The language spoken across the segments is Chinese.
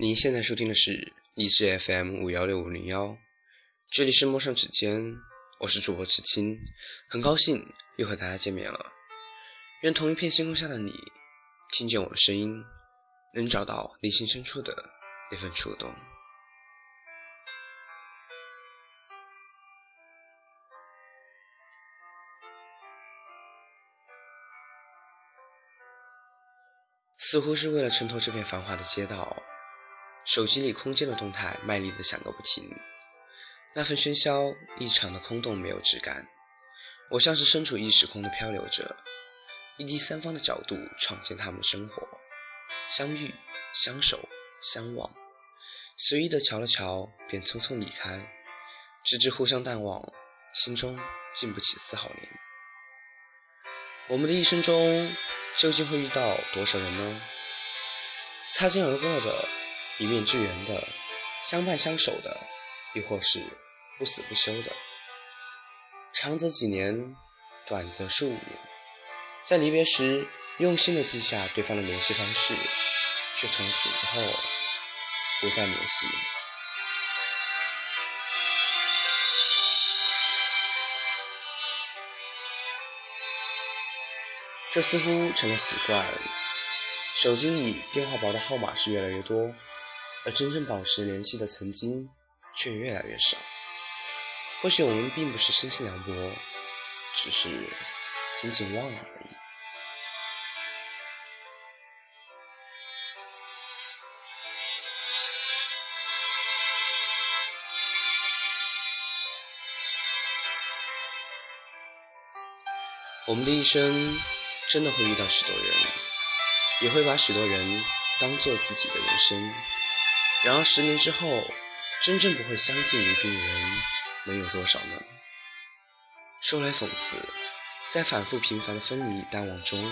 您现在收听的是荔枝 FM 五幺六五零幺，这里是陌上指尖，我是主播知青，很高兴又和大家见面了。愿同一片星空下的你，听见我的声音，能找到内心深处的那份触动。似乎是为了衬托这片繁华的街道。手机里空间的动态卖力的响个不停，那份喧嚣异常的空洞，没有质感。我像是身处异时空的漂流者，以第三方的角度闯进他们的生活，相遇、相守、相望，随意的瞧了瞧，便匆匆离开，直至互相淡忘，心中禁不起丝毫涟漪。我们的一生中，究竟会遇到多少人呢？擦肩而过的。一面之缘的，相伴相守的，亦或是不死不休的，长则几年，短则数年，在离别时用心的记下对方的联系方式，却从此之后不再联系。这似乎成了习惯，手机里电话薄的号码是越来越多。而真正保持联系的曾经，却越来越少。或许我们并不是生性凉薄，只是仅仅忘了而已。我们的一生真的会遇到许多人，也会把许多人当做自己的人生。然而十年之后，真正不会相敬如宾的人能有多少呢？说来讽刺，在反复频繁的分离淡忘中，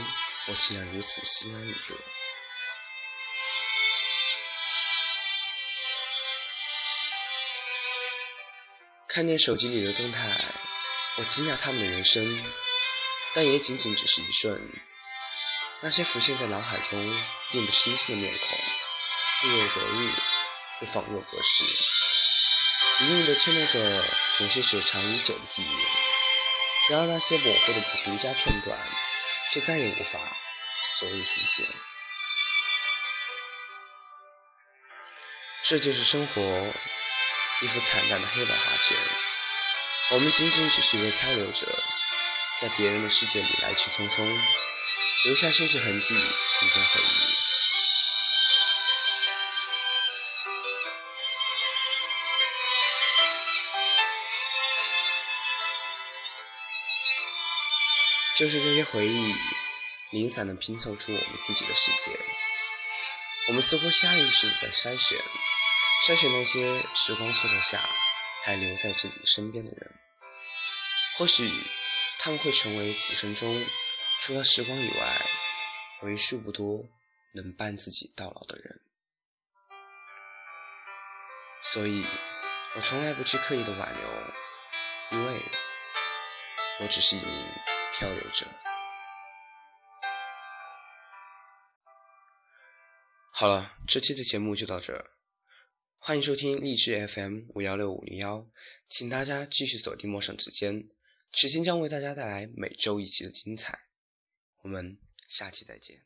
我竟然如此心安理得。看见手机里的动态，我惊讶他们的人生，但也仅仅只是一瞬。那些浮现在脑海中并不清晰的面孔，似若昨日。仿若隔世，隐隐的牵动着某些雪藏已久的记忆。然而那些模糊的独家片段，却再也无法昨日重现。这就是生活，一幅惨淡的黑白画卷。我们仅仅只是一位漂流者，在别人的世界里来去匆匆，留下些许痕迹，一份回忆。就是这些回忆，零散的拼凑出我们自己的世界。我们似乎下意识的在筛选，筛选那些时光蹉跎下还留在自己身边的人。或许他们会成为此生中除了时光以外，为数不多能伴自己到老的人。所以，我从来不去刻意的挽留，因为我只是一名。漂流者。好了，这期的节目就到这，欢迎收听荔枝 FM 五幺六五零幺，请大家继续锁定陌生之间，池心将为大家带来每周一期的精彩，我们下期再见。